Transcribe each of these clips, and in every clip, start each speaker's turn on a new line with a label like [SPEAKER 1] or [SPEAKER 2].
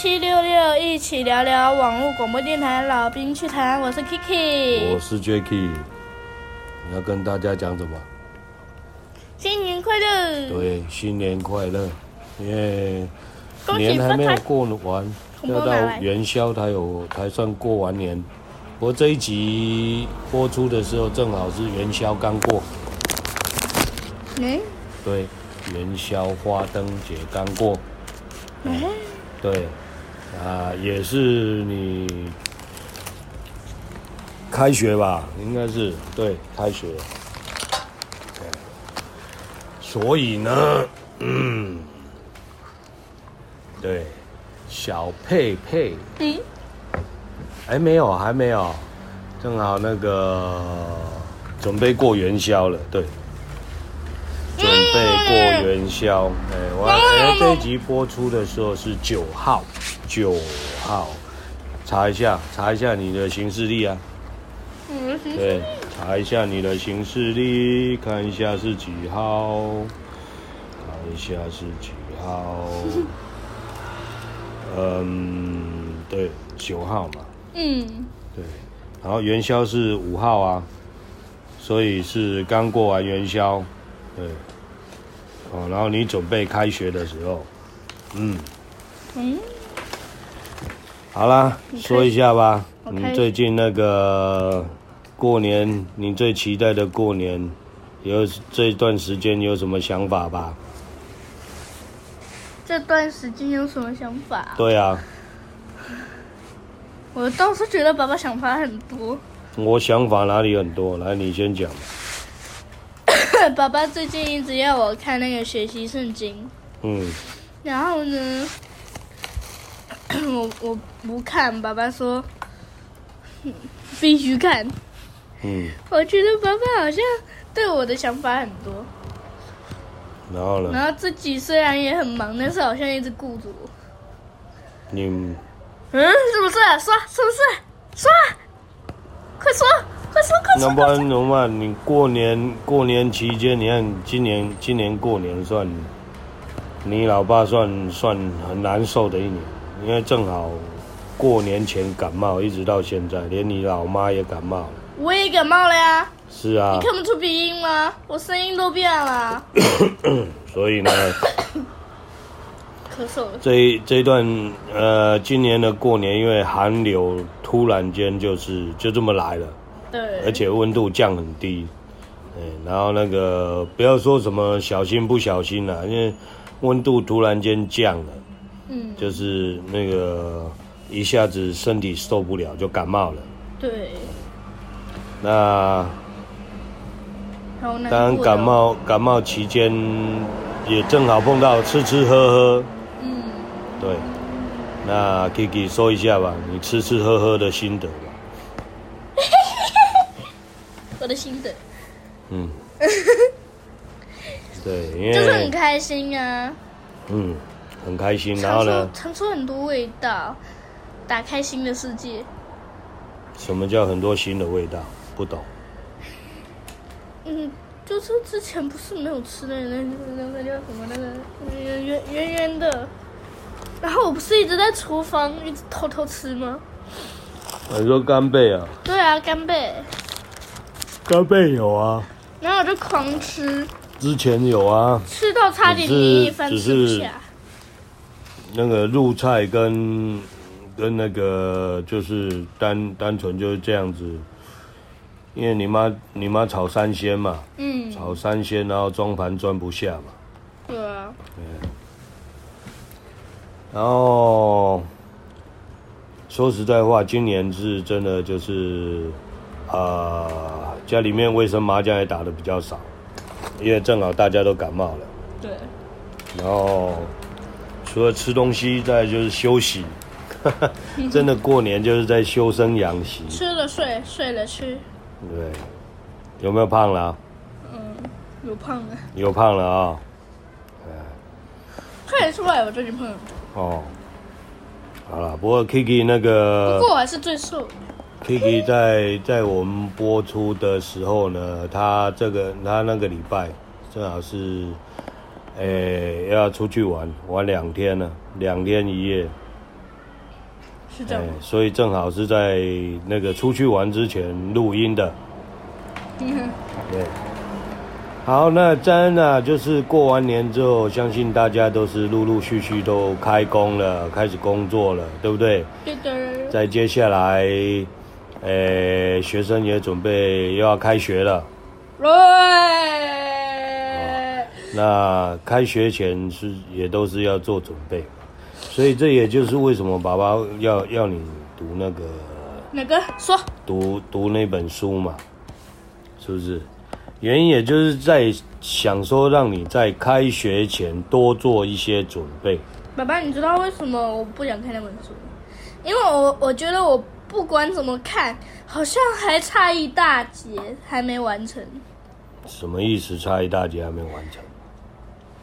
[SPEAKER 1] 七六六，一起聊聊网络广播电台老兵趣谈。我是 Kiki，
[SPEAKER 2] 我是 Jacky。你要跟大家讲什么？
[SPEAKER 1] 新年快乐！
[SPEAKER 2] 对，新年快乐！因为年还没有过完，要到元宵才有才算过完年。不过这一集播出的时候，正好是元宵刚过。
[SPEAKER 1] 嗯？
[SPEAKER 2] 对。元宵花灯节刚过，嗯，对，啊，也是你开学吧？应该是对，开学。对，所以呢，嗯，对，小佩佩，嗯，哎，没有，还没有，正好那个准备过元宵了，对。准备过元宵，哎、欸，我哎、欸，这一集播出的时候是九号，九号，查一下，查一下你的行事历啊，嗯对，查一下你的行事历，看一下是几号，看一下是几号，嗯，对，九号嘛，嗯，对，然后元宵是五号啊，所以是刚过完元宵。对，哦，然后你准备开学的时候，嗯，嗯，好啦，说一下吧，你最近那个过年，你最期待的过年，有这段时间有什么想法吧？
[SPEAKER 1] 这段时间有什么想法？
[SPEAKER 2] 对啊，
[SPEAKER 1] 我倒是觉得爸爸想法很多。
[SPEAKER 2] 我想法哪里很多？来，你先讲。
[SPEAKER 1] 爸爸最近一直要我看那个学习圣经，嗯，然后呢，我我不看，爸爸说必须看，嗯，我觉得爸爸好像对我的想法很多，
[SPEAKER 2] 然后呢，
[SPEAKER 1] 然后自己虽然也很忙，但是好像一直顾着我，
[SPEAKER 2] 你，嗯，
[SPEAKER 1] 是不是？说是不是？说，快说！
[SPEAKER 2] 快说，快说那不然怎么办？你过年过年期间，你看今年今年过年算，你老爸算算很难受的一年，因为正好过年前感冒，一直到现在，连你老妈也感冒了。
[SPEAKER 1] 我也感冒了呀。
[SPEAKER 2] 是啊。
[SPEAKER 1] 你看不出鼻音吗？我声音都变了。
[SPEAKER 2] 所以呢，
[SPEAKER 1] 咳嗽了。
[SPEAKER 2] 这一这一段呃，今年的过年，因为寒流突然间就是就这么来了。
[SPEAKER 1] 对，
[SPEAKER 2] 而且温度降很低，然后那个不要说什么小心不小心啦，因为温度突然间降了，嗯，就是那个一下子身体受不了就感冒了。
[SPEAKER 1] 对，
[SPEAKER 2] 那当然感冒感冒期间也正好碰到吃吃喝喝，嗯，对，那 Kiki 说一下吧，你吃吃喝喝的心得吧。我。
[SPEAKER 1] 的心得，
[SPEAKER 2] 嗯，对，因为
[SPEAKER 1] 就是很开心啊，
[SPEAKER 2] 嗯，很开心，然后呢，
[SPEAKER 1] 尝出很多味道，打开新的世界。
[SPEAKER 2] 什么叫很多新的味道？不懂。
[SPEAKER 1] 嗯，就是之前不是没有吃的那那那个叫什么那个圆圆圆圆的，然后我不是一直在厨房一直偷偷吃吗？
[SPEAKER 2] 你说干贝啊？
[SPEAKER 1] 对啊，干贝。
[SPEAKER 2] 干贝有啊，
[SPEAKER 1] 然后我就狂吃。
[SPEAKER 2] 之前有啊，
[SPEAKER 1] 吃到差点连一饭吃不下。
[SPEAKER 2] 那个入菜跟跟那个就是单单纯就是这样子，因为你妈你妈炒三鲜嘛，嗯，炒三鲜然后装盘装不下嘛，
[SPEAKER 1] 对啊，
[SPEAKER 2] 对。然后说实在话，今年是真的就是啊。呃家里面卫生麻将也打的比较少，因为正好大家都感冒了。
[SPEAKER 1] 对。
[SPEAKER 2] 然后除了吃东西，再就是休息。真的过年就是在修身养息。
[SPEAKER 1] 吃了睡，睡了吃。
[SPEAKER 2] 对。有没有胖了？
[SPEAKER 1] 嗯，有胖了。
[SPEAKER 2] 有胖了啊、哦。
[SPEAKER 1] 看得出来我最近胖了。
[SPEAKER 2] 哦。好了，不过 Kiki 那个。
[SPEAKER 1] 不过我还是最瘦。
[SPEAKER 2] Kiki 在在我们播出的时候呢，他这个他那个礼拜正好是，哎、欸，要出去玩，玩两天了，两天一夜。
[SPEAKER 1] 是这样、欸。
[SPEAKER 2] 所以正好是在那个出去玩之前录音的。嗯哼。对。好，那真的就是过完年之后，相信大家都是陆陆续续都开工了，开始工作了，对不对？
[SPEAKER 1] 对的。
[SPEAKER 2] 在接下来，诶、欸，学生也准备又要开学了。对。那开学前是也都是要做准备，所以这也就是为什么爸爸要要你读那个
[SPEAKER 1] 哪个说
[SPEAKER 2] 读读那本书嘛，是不是？原因也就是在想说，让你在开学前多做一些准备。
[SPEAKER 1] 爸爸，你知道为什么我不想看那本书？因为我我觉得我不管怎么看，好像还差一大截还没完成。
[SPEAKER 2] 什么意思？差一大截还没完成？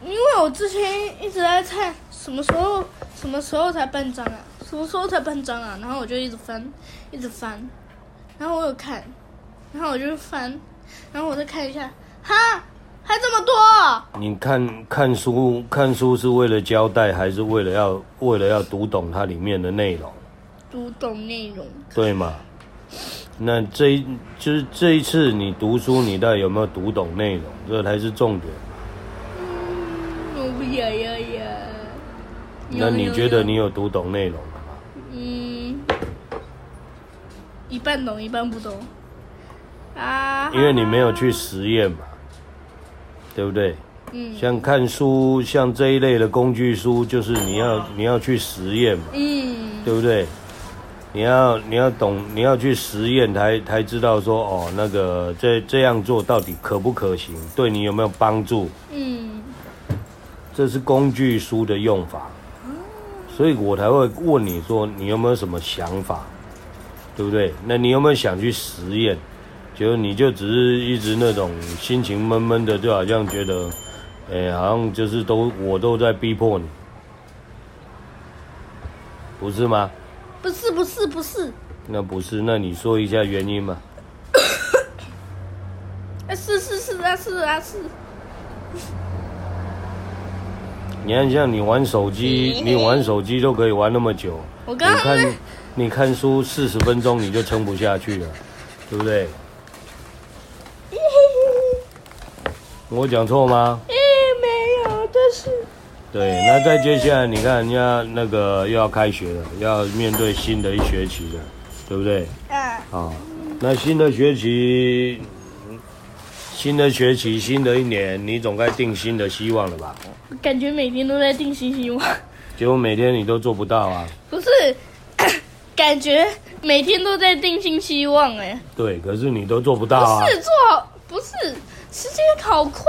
[SPEAKER 1] 因为我之前一直在看什么时候什么时候才半张啊，什么时候才半张啊，然后我就一直翻，一直翻，然后我有看，然后我就翻。然后我再看一下，哈，还这么多！
[SPEAKER 2] 你看看书，看书是为了交代，还是为了要为了要读懂它里面的内容？
[SPEAKER 1] 读懂内容，
[SPEAKER 2] 对吗？那这一就是这一次你读书，你到底有没有读懂内容？这才是重点。
[SPEAKER 1] 嗯，我不要要要。
[SPEAKER 2] 那你觉得你有读懂内容了吗？
[SPEAKER 1] 嗯，一半懂，一半不懂。啊，
[SPEAKER 2] 因为你没有去实验嘛，对不对？嗯，像看书，像这一类的工具书，就是你要你要去实验嘛，嗯，对不对？你要你要懂，你要去实验才才知道说哦，那个这这样做到底可不可行，对你有没有帮助？嗯，这是工具书的用法，所以我才会问你说你有没有什么想法，对不对？那你有没有想去实验？就你就只是一直那种心情闷闷的，就好像觉得，哎、欸，好像就是都我都在逼迫你，不是吗？
[SPEAKER 1] 不是不是不是。
[SPEAKER 2] 那不是，那你说一下原因嘛？
[SPEAKER 1] 是是是啊是啊是。
[SPEAKER 2] 你看，像你玩手机，你玩手机都可以玩那么久。
[SPEAKER 1] 我刚刚
[SPEAKER 2] 你看，你看书四十分钟你就撑不下去了，对不对？我讲错吗？
[SPEAKER 1] 诶，没有，但是。
[SPEAKER 2] 对，那再接下来，你看人家那个又要开学了，要面对新的一学期了，对不对？嗯。好，那新的学期，新的学期，新的一年，你总该定新的希望了吧？
[SPEAKER 1] 感觉每天都在定新希望。
[SPEAKER 2] 结果每天你都做不到啊？
[SPEAKER 1] 不是，感觉每天都在定新希望哎。
[SPEAKER 2] 对，可是你都做不到啊。
[SPEAKER 1] 不是做，不是。时间好快，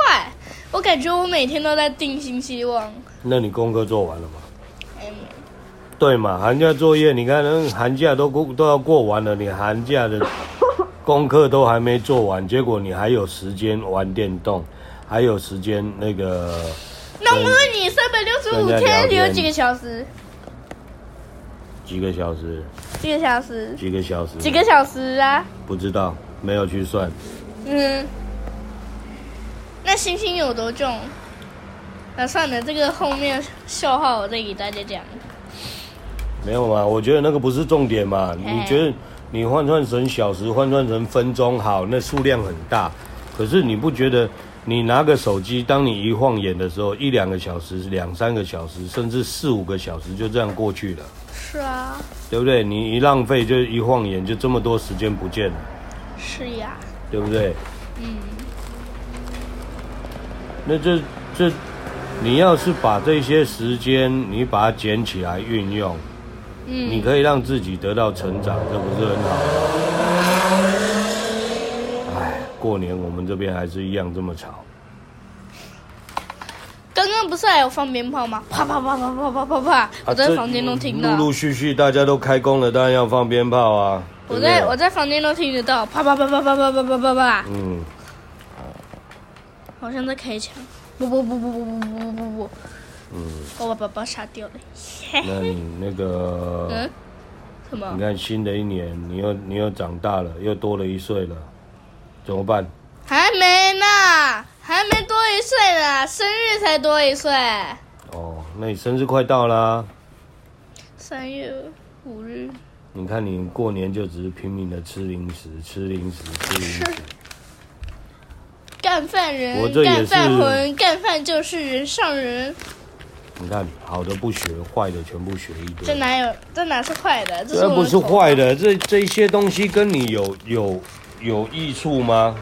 [SPEAKER 1] 我感觉我每天都在定新希望。
[SPEAKER 2] 那你功课做完了吗？嗯。对嘛，寒假作业，你看，那寒假都过都要过完了，你寒假的功课都还没做完，结果你还有时间玩电动，还有时间那个。
[SPEAKER 1] 那我问你，三百六十五天，你有几个小时？
[SPEAKER 2] 几个小时？
[SPEAKER 1] 几个小时？
[SPEAKER 2] 几个小时？
[SPEAKER 1] 几个小时啊？
[SPEAKER 2] 不知道，没有去算。嗯。
[SPEAKER 1] 那星星有多重？那算了，这个后面笑话我再给大家讲。
[SPEAKER 2] 没有嘛？我觉得那个不是重点嘛。你觉得你换算成小时，换算成分钟，好，那数量很大。可是你不觉得你拿个手机，当你一晃眼的时候，一两个小时、两三个小时，甚至四五个小时就这样过去了？
[SPEAKER 1] 是啊。对
[SPEAKER 2] 不对？你一浪费，就一晃眼，就这么多时间不见了。
[SPEAKER 1] 是呀。
[SPEAKER 2] 对不对？嗯。那这这，你要是把这些时间你把它捡起来运用，嗯，你可以让自己得到成长，这不是很好？哎，过年我们这边还是一样这么吵。
[SPEAKER 1] 刚刚不是还有放鞭炮吗？啪啪啪啪啪啪啪啪！我在房间都听到。陆
[SPEAKER 2] 陆续续大家都开工了，当然要放鞭炮啊。
[SPEAKER 1] 我在我在房间都听得到，啪啪啪啪啪啪啪啪啪啪。嗯。好像在开枪！不不不不不不不不不！嗯，我把宝宝杀掉了。
[SPEAKER 2] 那你那个嗯，什么？你看新的一年，你又你又长大了，又多了一岁了，怎么办？
[SPEAKER 1] 还没呢，还没多一岁呢。生日才多一岁。
[SPEAKER 2] 哦，那你生日快到啦。
[SPEAKER 1] 三月五日。
[SPEAKER 2] 你看，你过年就只是拼命的吃零食，吃零食，吃零食。
[SPEAKER 1] 干饭人，干饭魂，干饭就是人上人。
[SPEAKER 2] 你看，好的不学，坏的全部学一堆。
[SPEAKER 1] 这哪有？这哪是坏的？这，
[SPEAKER 2] 这不是坏的，这这些东西跟你有有有益处吗？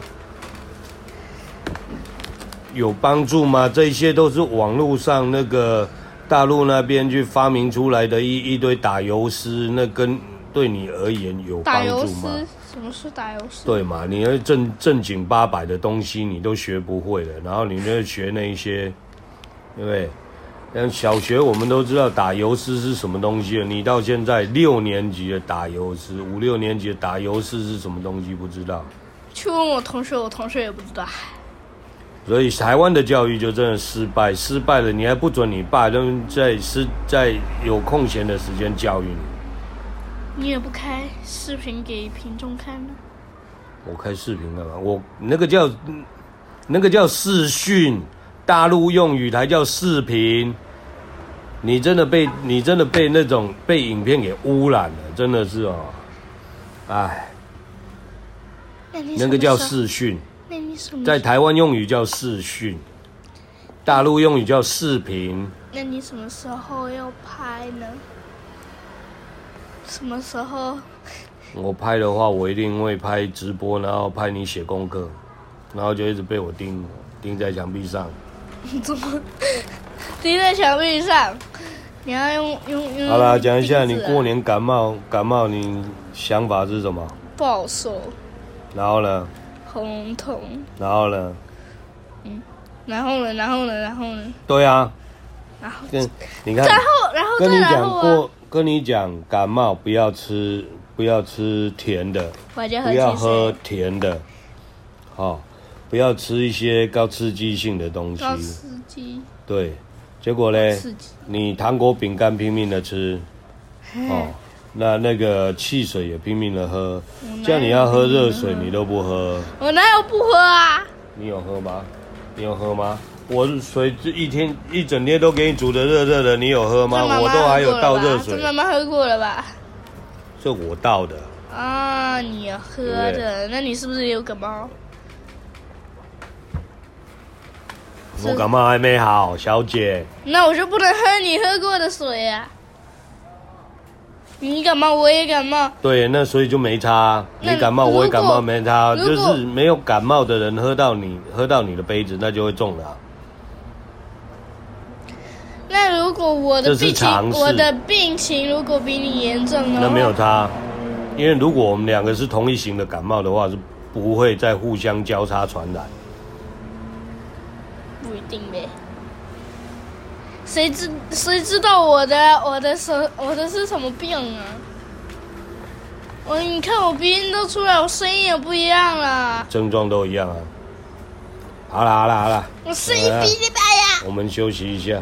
[SPEAKER 2] 有帮助吗？这些都是网络上那个大陆那边去发明出来的一一堆打油诗，那跟对你而言有帮助吗？
[SPEAKER 1] 什么是打油诗？
[SPEAKER 2] 对嘛？你那正正经八百的东西你都学不会了，然后你那学那一些，对不对？像小学我们都知道打油诗是什么东西了，你到现在六年级的打油诗，五六年级的打油诗是什么东西不知道？
[SPEAKER 1] 去问我同学，我同学也不知道。
[SPEAKER 2] 所以台湾的教育就真的失败，失败了，你还不准你爸都在是在有空闲的时间教育你。
[SPEAKER 1] 你也不开视频给群众看呢？
[SPEAKER 2] 我开视频干嘛？我那个叫那个叫视讯，大陆用语才叫视频。你真的被你真的被那种被影片给污染了，真的是哦，哎，那个叫视讯，在台湾用语叫视讯，大陆用语叫视频。
[SPEAKER 1] 那你什么时候要拍呢？什么时候？
[SPEAKER 2] 我拍的话，我一定会拍直播，然后拍你写功课，然后就一直被我盯盯在墙壁上。
[SPEAKER 1] 你 怎么？钉在墙壁上，你要用用用。
[SPEAKER 2] 好了，讲一下你过年感冒感冒，你想法是什么？
[SPEAKER 1] 不好受。
[SPEAKER 2] 然后呢？
[SPEAKER 1] 喉咙痛。
[SPEAKER 2] 然后呢？
[SPEAKER 1] 嗯，然后呢？然后呢？然后呢？
[SPEAKER 2] 对啊。
[SPEAKER 1] 然后
[SPEAKER 2] 跟你看，
[SPEAKER 1] 然后然后
[SPEAKER 2] 跟你讲过，跟你讲感冒不要吃不要吃甜的，不要喝甜的，好，不要吃一些高刺激性的东西。
[SPEAKER 1] 高刺激。
[SPEAKER 2] 对，结果呢？你糖果饼干拼命的吃，哦，那那个汽水也拼命的喝，叫你要喝热水你都不喝。
[SPEAKER 1] 我哪有不喝啊？
[SPEAKER 2] 你有喝吗？你有喝吗？我水这一天一整天都给你煮的热热的，你有喝吗？我都还有倒热水。
[SPEAKER 1] 这妈妈喝过了吧？
[SPEAKER 2] 这我倒的。
[SPEAKER 1] 啊，你喝的？那你是不是有感冒？
[SPEAKER 2] 我感冒还没好，小姐。
[SPEAKER 1] 那我就不能喝你喝过的水呀、啊？你感冒我也感冒。对，
[SPEAKER 2] 那所以就没差。你感冒我也感冒没差，就是没有感冒的人喝到你喝到你的杯子，那就会中了。
[SPEAKER 1] 那如果我的病情我的病情如果比你严重呢？
[SPEAKER 2] 那没有差，因为如果我们两个是同一型的感冒的话，是不会再互相交叉传染。
[SPEAKER 1] 定呗，谁知谁知道我的我的什我的是什么病啊？我你看我鼻音都出来，我声音也不一样了。
[SPEAKER 2] 症状都一样啊。好了好了好了，
[SPEAKER 1] 我声音比你大呀。
[SPEAKER 2] 我们休息一下，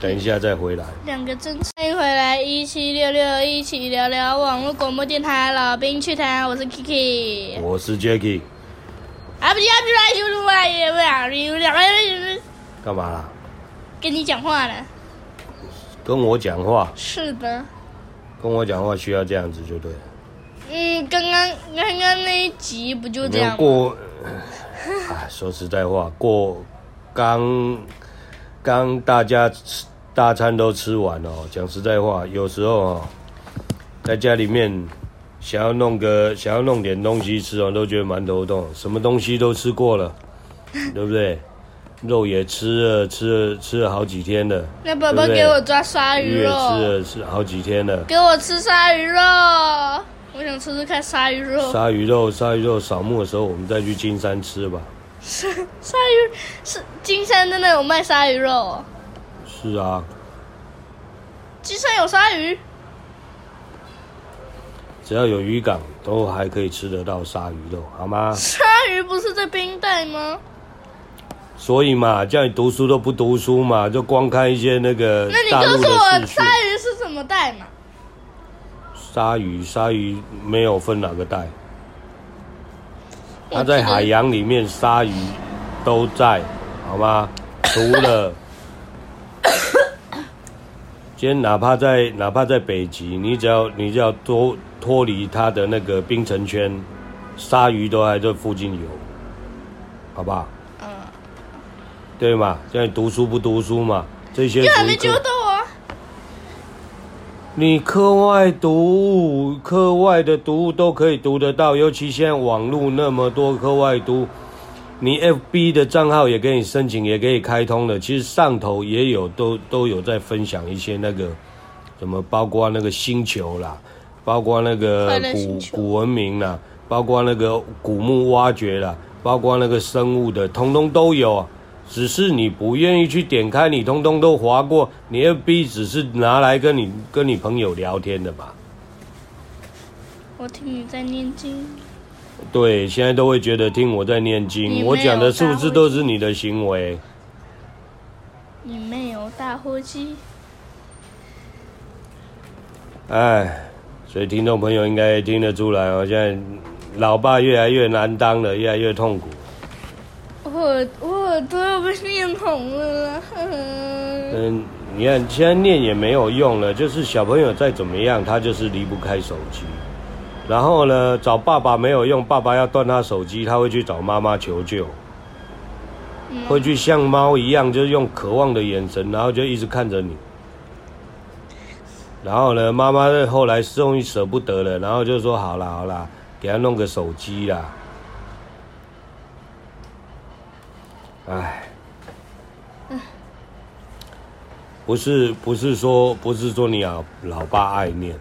[SPEAKER 2] 等一下再回来。
[SPEAKER 1] 两个侦探，欢迎回来一七六六一起聊聊网络广播电台，老兵趣谈，我是 Kiki，
[SPEAKER 2] 我是 Jacky。干嘛啦？
[SPEAKER 1] 跟你讲话了。
[SPEAKER 2] 跟我讲话。
[SPEAKER 1] 是的。
[SPEAKER 2] 跟我讲话需要这样子就对了。
[SPEAKER 1] 嗯，刚刚刚刚那一集不就这样吗？
[SPEAKER 2] 过，哎，说实在话，过刚刚大家吃大餐都吃完了哦。讲实在话，有时候哦，在家里面想要弄个想要弄点东西吃哦，都觉得蛮头痛。什么东西都吃过了，对不对？肉也吃了，吃了吃了好几天了。
[SPEAKER 1] 那宝宝给我抓鲨鱼肉。
[SPEAKER 2] 鱼也吃了，吃好几天了。
[SPEAKER 1] 给我吃鲨鱼肉，我想吃吃看鲨鱼肉。
[SPEAKER 2] 鲨鱼肉，鲨鱼肉，扫墓的时候我们再去金山吃吧。
[SPEAKER 1] 鲨鱼是金山真的有卖鲨鱼肉？
[SPEAKER 2] 是啊。
[SPEAKER 1] 金山有鲨鱼？
[SPEAKER 2] 只要有渔港，都还可以吃得到鲨鱼肉，好吗？
[SPEAKER 1] 鲨鱼不是在冰袋吗？
[SPEAKER 2] 所以嘛，叫你读书都不读书嘛，就光看一些那个。
[SPEAKER 1] 那你告诉我，鲨鱼是什么带嘛？
[SPEAKER 2] 鲨鱼，鲨鱼没有分哪个带。它在海洋里面，鲨鱼都在，好吗？除了 今天哪怕在哪怕在北极，你只要你只要脱脱离它的那个冰层圈，鲨鱼都还在附近游，好不好？嗯，对嘛？现在读书不读书嘛？这些
[SPEAKER 1] 还没揪到啊！
[SPEAKER 2] 你课外读物，课外的读物都可以读得到，尤其现在网络那么多课外读。你 FB 的账号也给你申请，也可以开通了。其实上头也有，都都有在分享一些那个什么，包括那个星球啦，包括那个古古文明啦，包括那个古墓挖掘啦，包括那个生物的，通通都有。只是你不愿意去点开，你通通都划过。你 FB 只是拿来跟你跟你朋友聊天的吧？
[SPEAKER 1] 我听你在念经。
[SPEAKER 2] 对，现在都会觉得听我在念经，我讲的是不是都是你的行为？
[SPEAKER 1] 你没有打火机。
[SPEAKER 2] 哎，所以听众朋友应该听得出来哦，现在老爸越来越难当了，越来越痛苦。
[SPEAKER 1] 我我耳朵要被念红了。
[SPEAKER 2] 嗯，你看现在念也没有用了，就是小朋友再怎么样，他就是离不开手机。然后呢，找爸爸没有用，爸爸要断他手机，他会去找妈妈求救，嗯、会去像猫一样，就是用渴望的眼神，然后就一直看着你。然后呢，妈妈后来终于舍不得了，然后就说：“好啦好啦，给他弄个手机啦。”哎，不是不是说不是说你啊，老爸爱念。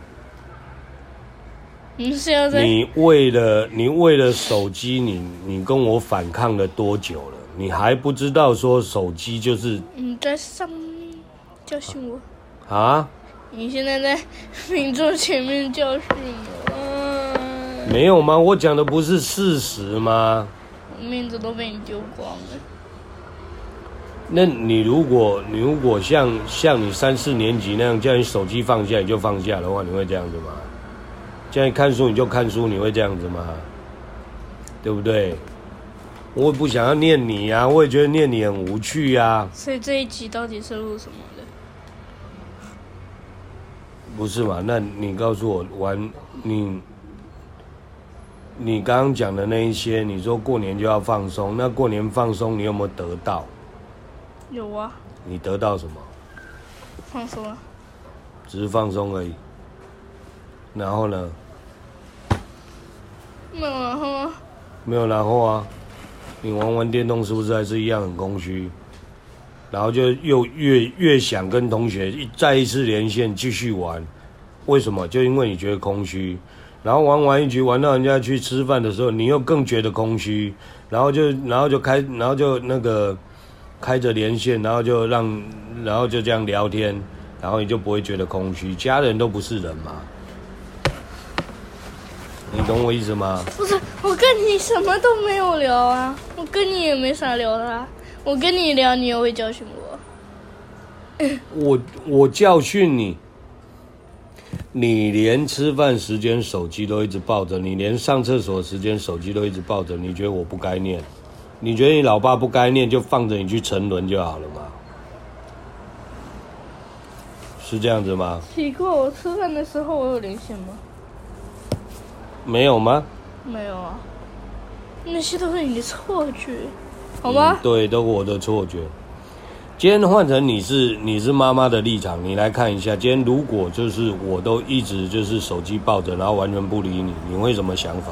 [SPEAKER 1] 你是要在
[SPEAKER 2] 你为了你为了手机，你你跟我反抗了多久了？你还不知道说手机就是
[SPEAKER 1] 你在上教训我
[SPEAKER 2] 啊？
[SPEAKER 1] 你现在在 民众前面教训我？
[SPEAKER 2] 没有吗？我讲的不是事实吗？
[SPEAKER 1] 我面子都被你丢光了。
[SPEAKER 2] 那你如果你如果像像你三四年级那样叫你手机放下你就放下的话，你会这样子吗？叫你看书你就看书，你会这样子吗？对不对？我也不想要念你呀、啊，我也觉得念你很无趣呀、啊。
[SPEAKER 1] 所以这一集到底是录什么的？
[SPEAKER 2] 不是嘛？那你告诉我，玩你你刚刚讲的那一些，你说过年就要放松，那过年放松你有没有得到？
[SPEAKER 1] 有啊。
[SPEAKER 2] 你得到什么？
[SPEAKER 1] 放松啊。
[SPEAKER 2] 只是放松而已。然后呢？
[SPEAKER 1] 没有然后啊，
[SPEAKER 2] 没有然后啊，你玩玩电动是不是还是一样很空虚？然后就又越越想跟同学一再一次连线继续玩，为什么？就因为你觉得空虚，然后玩完一局玩到人家去吃饭的时候，你又更觉得空虚，然后就然后就开然后就那个开着连线，然后就让然后就这样聊天，然后你就不会觉得空虚，家人都不是人嘛。你懂我意思吗？
[SPEAKER 1] 不是，我跟你什么都没有聊啊，我跟你也没啥聊的啊。我跟你聊，你也会教训我。
[SPEAKER 2] 我我教训你，你连吃饭时间手机都一直抱着，你连上厕所时间手机都一直抱着，你觉得我不该念？你觉得你老爸不该念，就放着你去沉沦就好了吗？是这样子吗？
[SPEAKER 1] 奇怪，我吃饭的时候我有连线吗？
[SPEAKER 2] 没有吗？
[SPEAKER 1] 没有啊，那些都是你的错觉，好吗？
[SPEAKER 2] 嗯、对，都是我的错觉。今天换成你是你是妈妈的立场，你来看一下，今天如果就是我都一直就是手机抱着，然后完全不理你，你会什么想法？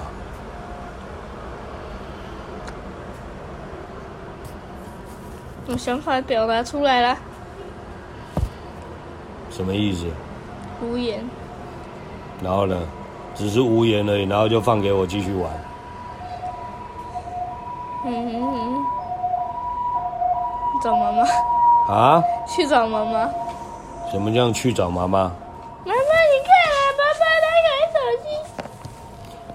[SPEAKER 1] 我想法表达出来了。
[SPEAKER 2] 什么意思？
[SPEAKER 1] 无言。
[SPEAKER 2] 然后呢？只是无言而已，然后就放给我继续玩。
[SPEAKER 1] 嗯嗯嗯。找妈妈。
[SPEAKER 2] 啊？
[SPEAKER 1] 去找妈妈。
[SPEAKER 2] 什么这样去找妈妈？
[SPEAKER 1] 妈妈，你看啊，爸爸在看手机。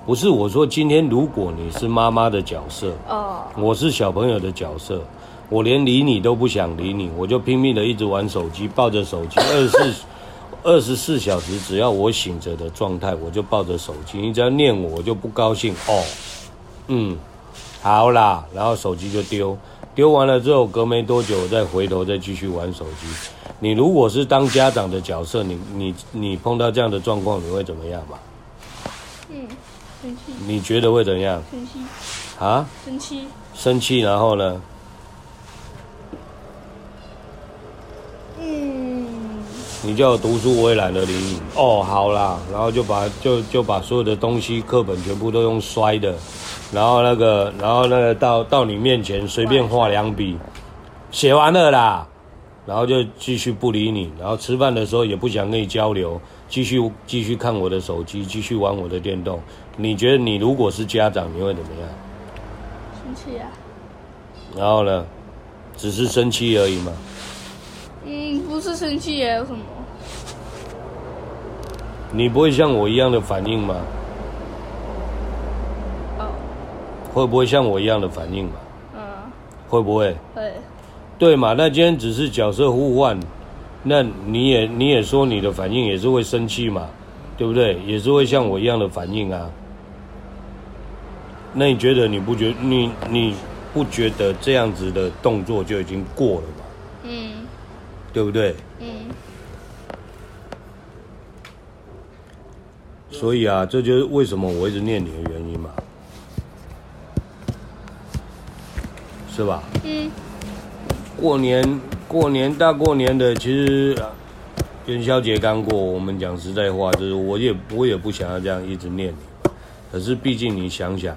[SPEAKER 2] 不是我说，今天如果你是妈妈的角色，
[SPEAKER 1] 哦，
[SPEAKER 2] 我是小朋友的角色，我连理你都不想理你，我就拼命的一直玩手机，抱着手机二十四。二十四小时，只要我醒着的状态，我就抱着手机。你只要念我，我就不高兴哦。嗯，好啦，然后手机就丢。丢完了之后，隔没多久我再回头再继续玩手机。你如果是当家长的角色，你你你碰到这样的状况，你会怎么样吧？
[SPEAKER 1] 嗯，生气。
[SPEAKER 2] 你觉得会怎样？
[SPEAKER 1] 生气。
[SPEAKER 2] 啊？
[SPEAKER 1] 生气。
[SPEAKER 2] 生气，然后呢？你叫我读书，我也懒得理你。哦，好啦，然后就把就就把所有的东西课本全部都用摔的，然后那个然后那个到到你面前随便画两笔，写完了啦，然后就继续不理你，然后吃饭的时候也不想跟你交流，继续继续看我的手机，继续玩我的电动。你觉得你如果是家长，你会怎么样？
[SPEAKER 1] 生气啊。
[SPEAKER 2] 然后呢？只是生气而已嘛？
[SPEAKER 1] 嗯，不是生气也，有什么？
[SPEAKER 2] 你不会像我一样的反应吗？
[SPEAKER 1] 哦。
[SPEAKER 2] 会不会像我一样的反应嘛？
[SPEAKER 1] 嗯。
[SPEAKER 2] 会不会？
[SPEAKER 1] 会。
[SPEAKER 2] 对嘛？那今天只是角色互换，那你也你也说你的反应也是会生气嘛？对不对？也是会像我一样的反应啊。那你觉得你不觉你你不觉得这样子的动作就已经过了吗？嗯。对不对？嗯。所以啊，这就是为什么我一直念你的原因嘛，是吧？嗯。过年，过年大过年的，其实元宵节刚过，我们讲实在话，就是我也我也不想要这样一直念你。可是毕竟你想想，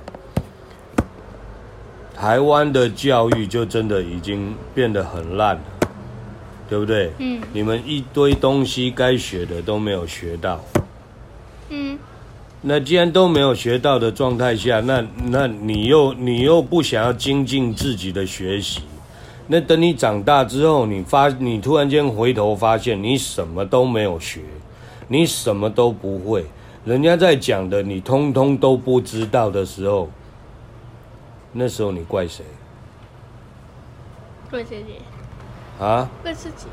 [SPEAKER 2] 台湾的教育就真的已经变得很烂了，对不对？嗯。你们一堆东西该学的都没有学到。那既然都没有学到的状态下，那那你又你又不想要精进自己的学习，那等你长大之后，你发你突然间回头发现你什么都没有学，你什么都不会，人家在讲的你通通都不知道的时候，那时候你怪谁？
[SPEAKER 1] 怪自己。
[SPEAKER 2] 啊？
[SPEAKER 1] 怪自己。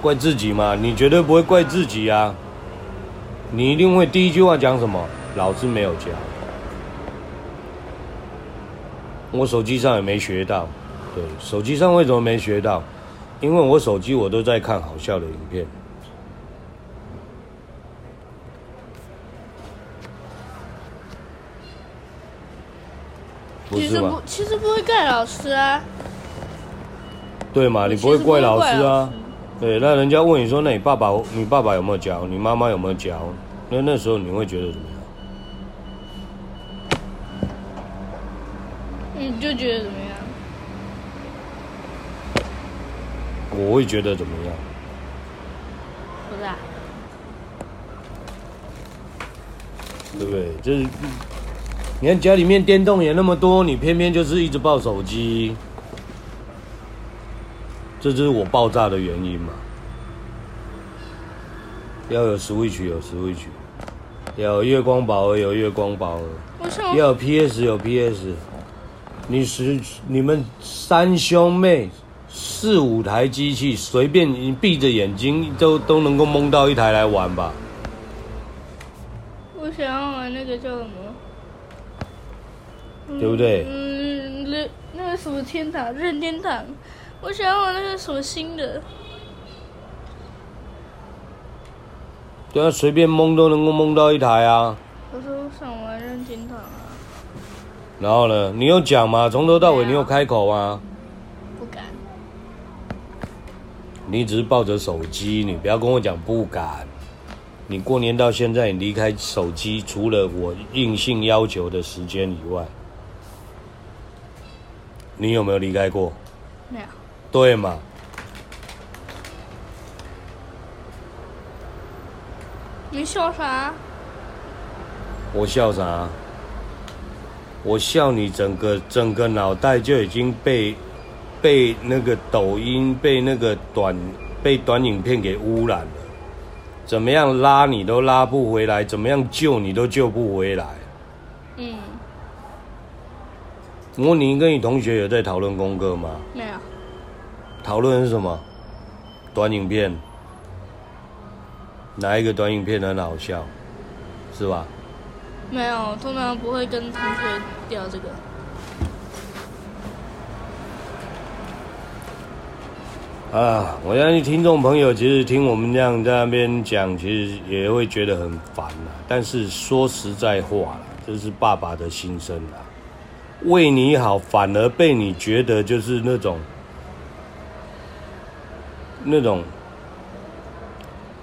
[SPEAKER 2] 怪自己嘛？你绝对不会怪自己啊！你一定会第一句话讲什么？老师没有教，我手机上也没学到。对，手机上为什么没学到？因为我手机我都在看好笑的影片。
[SPEAKER 1] 其实不，其实不会怪老师啊。
[SPEAKER 2] 对嘛？你不会怪老师啊？对，那人家问你说：“那你爸爸，你爸爸有没有教？你妈妈有没有教？”那那时候你会觉得怎么样？
[SPEAKER 1] 你就觉得怎么样？
[SPEAKER 2] 我会觉得怎么样？
[SPEAKER 1] 不是啊？
[SPEAKER 2] 对不对？就是你看家里面电动也那么多，你偏偏就是一直抱手机，这就是我爆炸的原因嘛。要有 Switch 有 Switch，要有月光宝盒有月光宝盒，要有 PS 有 PS。你是你们三兄妹四五台机器，随便你闭着眼睛都都能够蒙到一台来玩吧？
[SPEAKER 1] 我想要玩那个叫什么？
[SPEAKER 2] 对不对？
[SPEAKER 1] 嗯，那那个什么天堂任天堂，我想要玩那个什么新的。
[SPEAKER 2] 对啊，随便蒙都能够蒙到一台啊！
[SPEAKER 1] 我说我想玩任天堂啊。
[SPEAKER 2] 然后呢？你有讲吗？从头到尾你有开口吗？
[SPEAKER 1] 不敢。
[SPEAKER 2] 你只是抱着手机，你不要跟我讲不敢。你过年到现在，你离开手机，除了我硬性要求的时间以外，你有没有离开过？
[SPEAKER 1] 没有。
[SPEAKER 2] 对嘛？
[SPEAKER 1] 你笑啥？
[SPEAKER 2] 我笑啥？我笑你整个整个脑袋就已经被被那个抖音被那个短被短影片给污染了，怎么样拉你都拉不回来，怎么样救你都救不回来。嗯。我问你跟你同学有在讨论功课吗？
[SPEAKER 1] 没有。
[SPEAKER 2] 讨论是什么？短影片。哪一个短影片很好笑？是吧？
[SPEAKER 1] 没有，通常不会跟同学聊这个。
[SPEAKER 2] 啊，我相信听众朋友其实听我们这样在那边讲，其实也会觉得很烦啦。但是说实在话，这是爸爸的心声啦。为你好，反而被你觉得就是那种那种，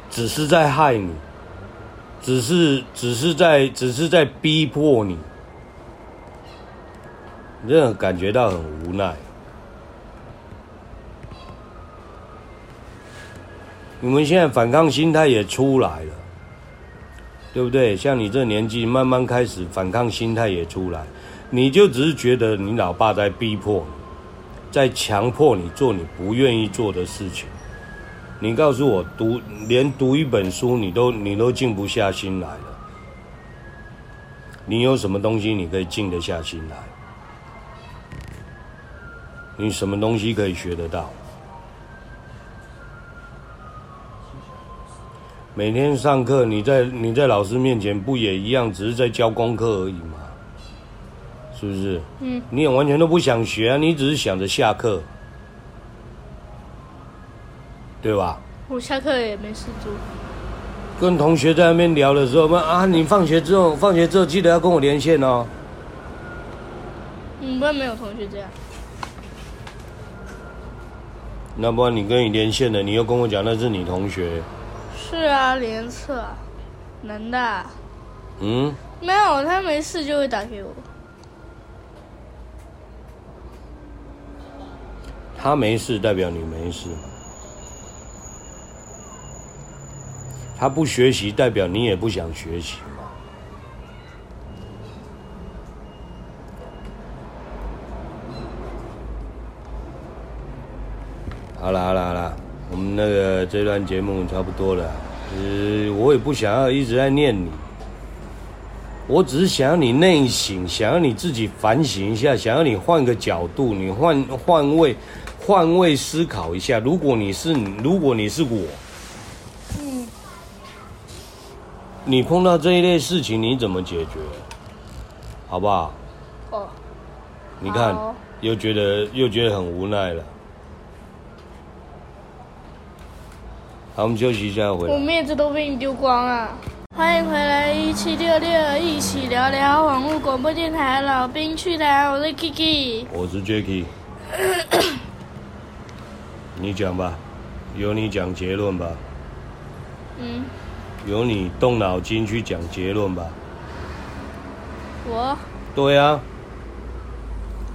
[SPEAKER 2] 只是在害你，只是只是在只是在逼迫你，你真的感觉到很无奈。你们现在反抗心态也出来了，对不对？像你这年纪，慢慢开始反抗心态也出来，你就只是觉得你老爸在逼迫你，在强迫你做你不愿意做的事情。你告诉我，读连读一本书，你都你都静不下心来了。你有什么东西你可以静得下心来？你什么东西可以学得到？每天上课，你在你在老师面前不也一样，只是在教功课而已吗？是不是？嗯。你也完全都不想学啊，你只是想着下课，对吧？
[SPEAKER 1] 我下课也没事做。
[SPEAKER 2] 跟同学在那边聊的时候，啊，你放学之后，放学之后记得要跟我连线哦。
[SPEAKER 1] 嗯，不然没有同学这样。
[SPEAKER 2] 那不然你跟你连线的，你又跟我讲那是你同学。
[SPEAKER 1] 是啊，连测，男的。
[SPEAKER 2] 嗯。
[SPEAKER 1] 没有，他没事就会打给我。
[SPEAKER 2] 他没事代表你没事。他不学习代表你也不想学习嘛。好了好了好了。我们那个这段节目差不多了，呃，我也不想要一直在念你，我只是想要你内省，想要你自己反省一下，想要你换个角度，你换换位换位思考一下。如果你是如果你是我，嗯，你碰到这一类事情你怎么解决？好不好？哦，你看，又觉得又觉得很无奈了。好，我们休息一下，回来。
[SPEAKER 1] 我面子都被你丢光了。欢迎回来，一七六六，一起聊聊网络广播电台老兵趣谈。我是 Kiki，
[SPEAKER 2] 我是 Jacky。你讲吧，由你讲结论吧。嗯。由你动脑筋去讲结论吧。
[SPEAKER 1] 我。
[SPEAKER 2] 对啊。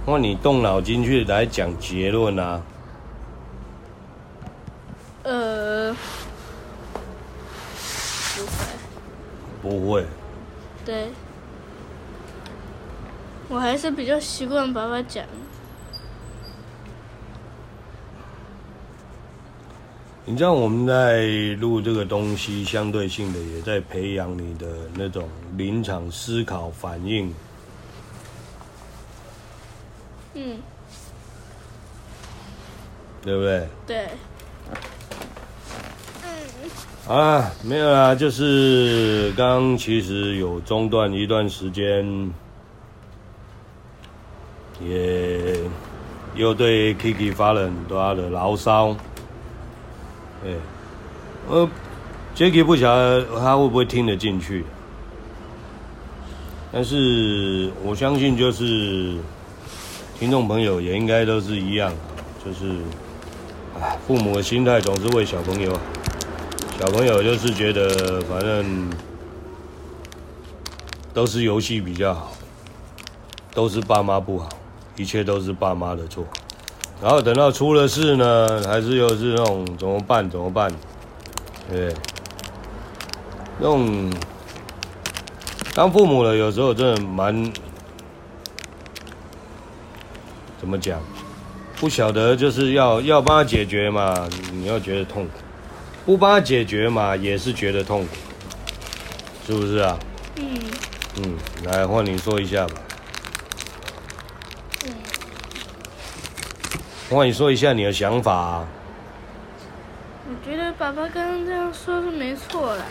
[SPEAKER 2] 那你动脑筋去来讲结论啊。
[SPEAKER 1] 呃，
[SPEAKER 2] 不会，不会，
[SPEAKER 1] 对，我还是比较习惯爸爸讲。
[SPEAKER 2] 你知道我们在录这个东西，相对性的也在培养你的那种临场思考反应。嗯，对不对？
[SPEAKER 1] 对。
[SPEAKER 2] 啊，没有啦，就是刚其实有中断一段时间，也又对 Kiki 发了很多的牢骚。对，呃，Jacky 不晓得他会不会听得进去，但是我相信就是听众朋友也应该都是一样，就是，哎，父母的心态总是为小朋友。小朋友就是觉得，反正都是游戏比较好，都是爸妈不好，一切都是爸妈的错。然后等到出了事呢，还是又是那种怎么办？怎么办？对，那种当父母的有时候真的蛮怎么讲？不晓得就是要要帮他解决嘛，你要觉得痛苦。不帮他解决嘛，也是觉得痛苦，是不是啊？嗯。嗯，来换你说一下吧。嗯。换你说一下你的想法啊。
[SPEAKER 1] 我觉得爸爸刚刚这样说是没错啦。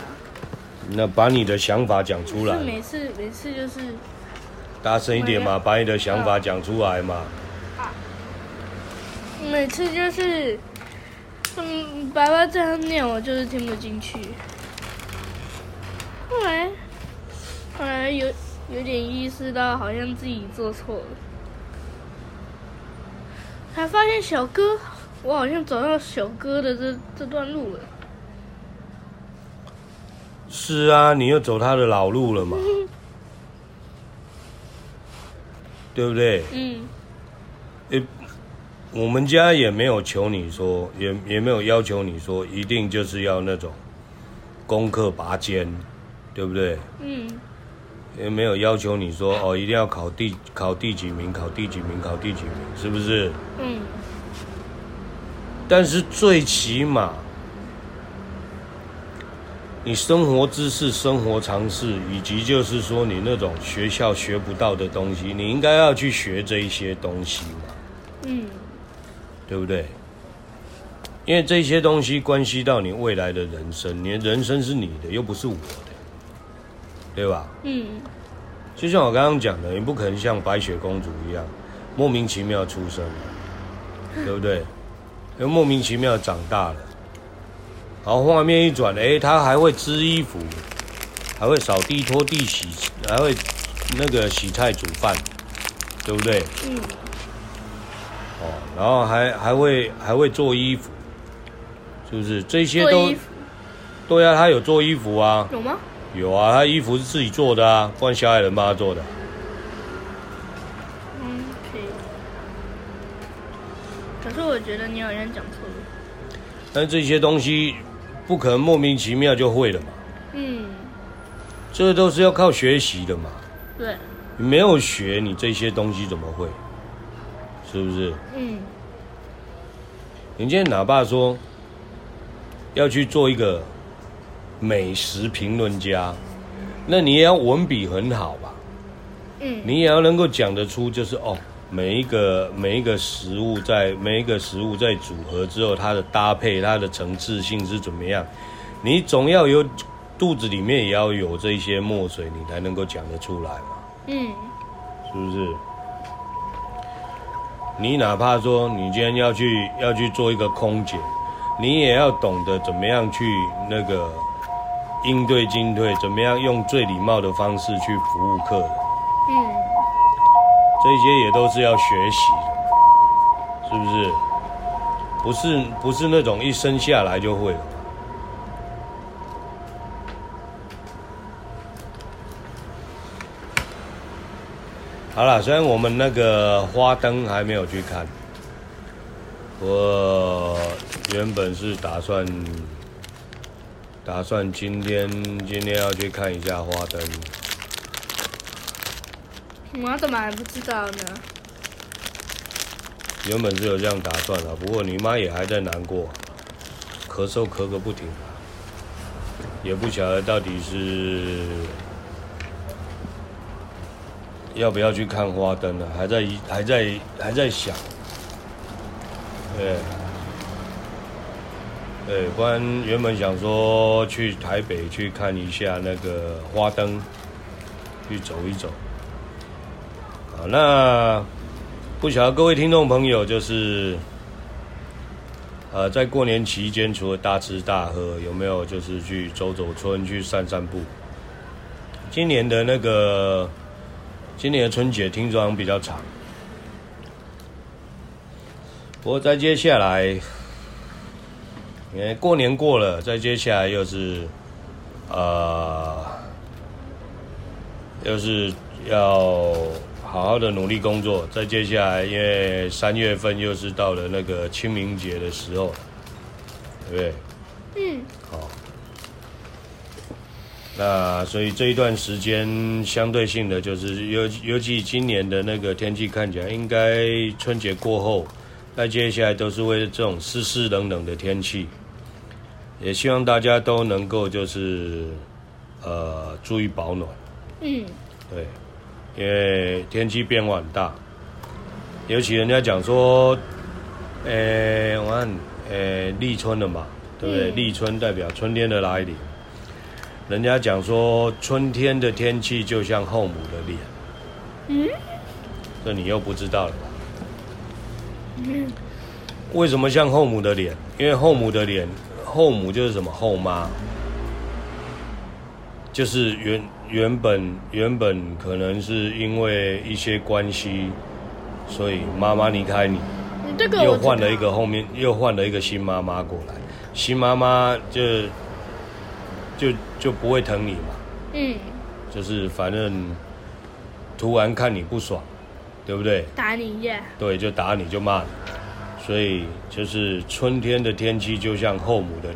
[SPEAKER 2] 那把你的想法讲出来。
[SPEAKER 1] 每次每次就是。
[SPEAKER 2] 大声一点嘛，把你的想法讲出来嘛。
[SPEAKER 1] 啊。每次就是。嗯，爸爸这样念我就是听不进去。后来，后来有有点意识到好像自己做错了，才发现小哥，我好像走到小哥的这这段路了。
[SPEAKER 2] 是啊，你又走他的老路了嘛？对不对？嗯。诶，我们家也没有求你说，也也没有要求你说，一定就是要那种功课拔尖。对不对？嗯，也没有要求你说哦，一定要考第考第几名，考第几名，考第几名，是不是？嗯。但是最起码，你生活知识、生活常识，以及就是说你那种学校学不到的东西，你应该要去学这一些东西嘛。嗯。对不对？因为这些东西关系到你未来的人生，你的人生是你的，又不是我的。对吧？嗯，就像我刚刚讲的，你不可能像白雪公主一样莫名其妙出生，对不对？又莫名其妙长大了，然后画面一转，哎，她还会织衣服，还会扫地、拖地、洗，还会那个洗菜、煮饭，对不对？嗯。哦，然后还还会还会做衣服，是不是？这些都，对啊，她有做衣服啊。
[SPEAKER 1] 有吗？
[SPEAKER 2] 有啊，他衣服是自己做的啊，不然小矮人帮他做的。
[SPEAKER 1] 嗯，可以。可是我觉得你好像讲错了。
[SPEAKER 2] 但这些东西不可能莫名其妙就会了嘛。嗯。这都是要靠学习的嘛。
[SPEAKER 1] 对。
[SPEAKER 2] 你没有学，你这些东西怎么会？是不是？嗯。你今天哪怕说要去做一个。美食评论家，那你也要文笔很好吧？嗯，你也要能够讲得出，就是哦，每一个每一个食物在每一个食物在组合之后，它的搭配、它的层次性是怎么样？你总要有肚子里面也要有这些墨水，你才能够讲得出来嘛。嗯，是不是？你哪怕说你今天要去要去做一个空姐，你也要懂得怎么样去那个。应对进退，怎么样用最礼貌的方式去服务客人？嗯，这些也都是要学习的，是不是？不是不是那种一生下来就会了。好了，虽然我们那个花灯还没有去看，我原本是打算。打算今天今天要去看一下花灯。
[SPEAKER 1] 我怎么还不知道呢？
[SPEAKER 2] 原本是有这样打算的，不过你妈也还在难过，咳嗽咳个不停，也不晓得到底是要不要去看花灯呢？还在还在还在想，对。对，不然原本想说去台北去看一下那个花灯，去走一走。好，那不晓得各位听众朋友，就是呃，在过年期间，除了大吃大喝，有没有就是去走走村，去散散步？今年的那个，今年的春节听说好像比较长，不过在接下来。因为过年过了，再接下来又是，呃，又是要好好的努力工作。再接下来，因为三月份又是到了那个清明节的时候，对不对？嗯。好。那所以这一段时间相对性的就是，尤尤其今年的那个天气看起来，应该春节过后，那接下来都是为这种湿湿冷冷的天气。也希望大家都能够就是，呃，注意保暖。嗯，对，因为天气变化很大，尤其人家讲说，诶、欸，我看，诶、欸，立春了嘛，对不对？嗯、立春代表春天的来临。人家讲说，春天的天气就像后母的脸。嗯，这你又不知道了吧？嗯，为什么像后母的脸？因因为后母的脸，后母就是什么后妈，就是原原本原本可能是因为一些关系，所以妈妈离开你，
[SPEAKER 1] 这个
[SPEAKER 2] 又换了一个后面又换了一个新妈妈过来，新妈妈就就就不会疼你嘛，
[SPEAKER 1] 嗯，
[SPEAKER 2] 就是反正突然看你不爽，对不对？
[SPEAKER 1] 打你一下，
[SPEAKER 2] 对，就打你就骂你。所以就是春天的天气就像后母的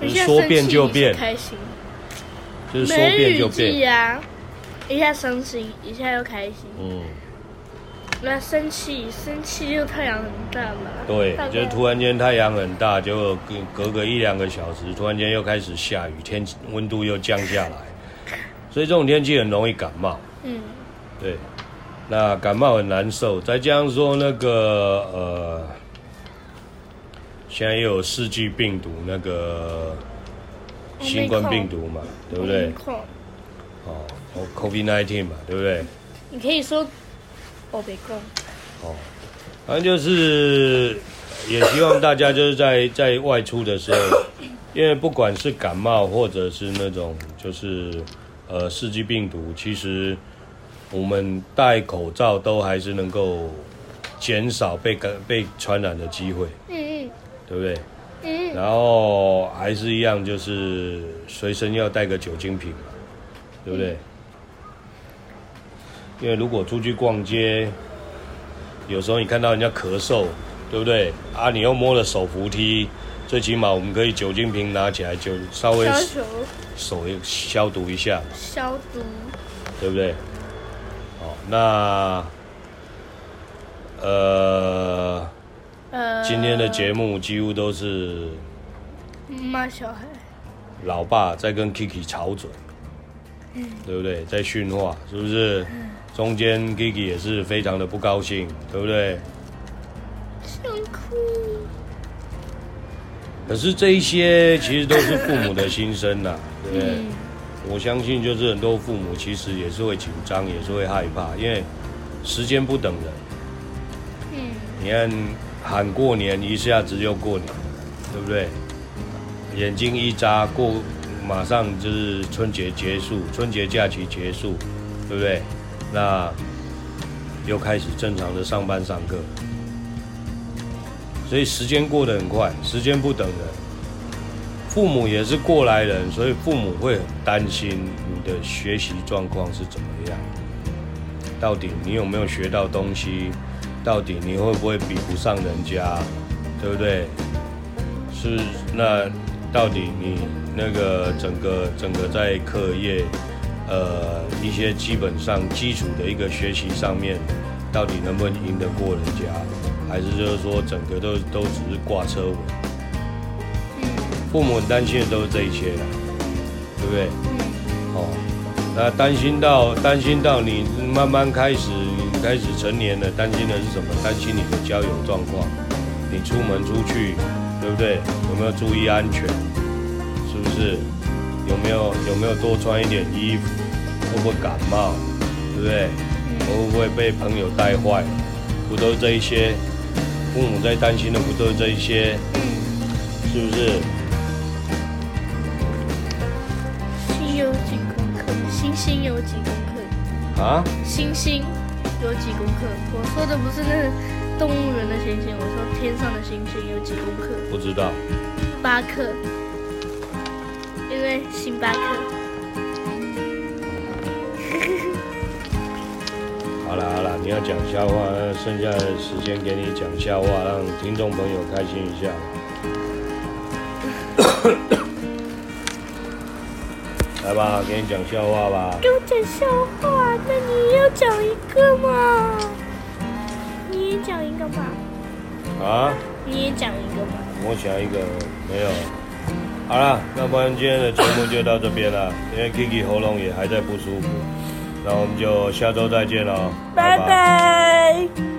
[SPEAKER 2] 脸，说变就变，
[SPEAKER 1] 开心，
[SPEAKER 2] 就是说变就变
[SPEAKER 1] 呀，一下伤心，一下又开心。
[SPEAKER 2] 嗯，
[SPEAKER 1] 那生气，生气就太阳很大嘛。
[SPEAKER 2] 对，就是突然间太阳很大，就隔隔个一两个小时，突然间又开始下雨，天温度又降下来，所以这种天气很容易感冒。嗯，对。那感冒很难受，再加上说那个呃，现在又有世纪病毒那个新冠病毒嘛，对不对？哦，COVID-19 嘛，对不对？
[SPEAKER 1] 你可以说欧美控。
[SPEAKER 2] 哦，反正就是也希望大家就是在 在外出的时候，因为不管是感冒或者是那种就是呃世纪病毒，其实。我们戴口罩都还是能够减少被感被传染的机会，嗯嗯，对不对？嗯，然后还是一样，就是随身要带个酒精瓶，对不对？因为如果出去逛街，有时候你看到人家咳嗽，对不对？啊，你又摸了手扶梯，最起码我们可以酒精瓶拿起来就稍微手消毒一下，
[SPEAKER 1] 消毒，
[SPEAKER 2] 对不对？那，呃，呃，今天的节目几乎都是
[SPEAKER 1] 骂小孩，
[SPEAKER 2] 老爸在跟 Kiki 吵嘴，嗯，对不对？在训话，是不是？嗯，中间 Kiki 也是非常的不高兴，对不对？
[SPEAKER 1] 想哭。
[SPEAKER 2] 可是这一些其实都是父母的心声呐，对不对？嗯我相信，就是很多父母其实也是会紧张，也是会害怕，因为时间不等人。嗯。你看，喊过年一下子就过年了，对不对？眼睛一眨过，马上就是春节结束，春节假期结束，对不对？那又开始正常的上班上课，所以时间过得很快，时间不等人。父母也是过来人，所以父母会很担心你的学习状况是怎么样，到底你有没有学到东西，到底你会不会比不上人家，对不对？是那到底你那个整个整个在课业，呃一些基本上基础的一个学习上面，到底能不能赢得过人家，还是就是说整个都都只是挂车尾？父母很担心的都是这一切的，对不对？哦，那担心到担心到你慢慢开始，开始成年了，担心的是什么？担心你的交友状况，你出门出去，对不对？有没有注意安全？是不是？有没有有没有多穿一点衣服？会不会感冒？对不对？会不会被朋友带坏？不都是这一些？父母在担心的不都是这一些？是不是？
[SPEAKER 1] 星星有几公克？
[SPEAKER 2] 啊？
[SPEAKER 1] 星星有几公克？我说的不是那个动物园的星星，我说天上的星星有几公克？
[SPEAKER 2] 不知道。
[SPEAKER 1] 八克，因为星巴克。
[SPEAKER 2] 好了好了，你要讲笑话，剩下的时间给你讲笑话，让听众朋友开心一下。来吧，给你讲笑话吧。
[SPEAKER 1] 给我讲笑话，那你要讲一个嘛？你也讲一个吧。
[SPEAKER 2] 啊？
[SPEAKER 1] 你也讲一个吧。
[SPEAKER 2] 我讲一个，没有。好了，那不然今天的节目就到这边了，因为 Kiki 喉咙也还在不舒服，那我们就下周再见了，拜拜。拜拜。